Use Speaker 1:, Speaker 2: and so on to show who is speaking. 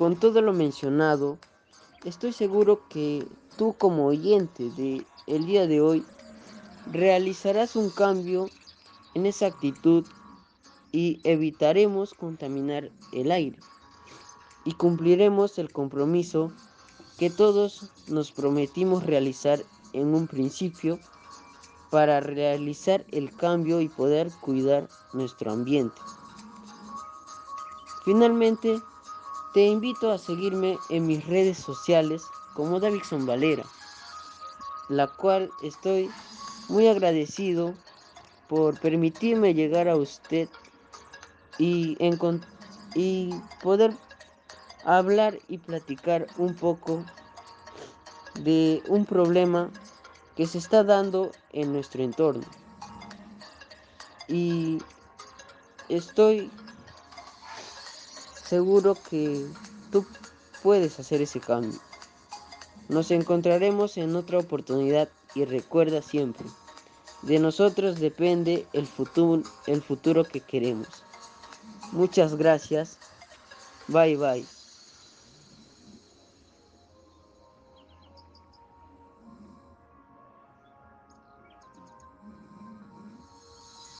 Speaker 1: con todo lo mencionado, estoy seguro que tú como oyente de el día de hoy realizarás un cambio en esa actitud y evitaremos contaminar el aire y cumpliremos el compromiso que todos nos prometimos realizar en un principio para realizar el cambio y poder cuidar nuestro ambiente. Finalmente, te invito a seguirme en mis redes sociales como Davidson Valera, la cual estoy muy agradecido por permitirme llegar a usted y, y poder hablar y platicar un poco de un problema que se está dando en nuestro entorno. Y estoy seguro que tú puedes hacer ese cambio. Nos encontraremos en otra oportunidad y recuerda siempre, de nosotros depende el futuro, que queremos. Muchas gracias. Bye bye.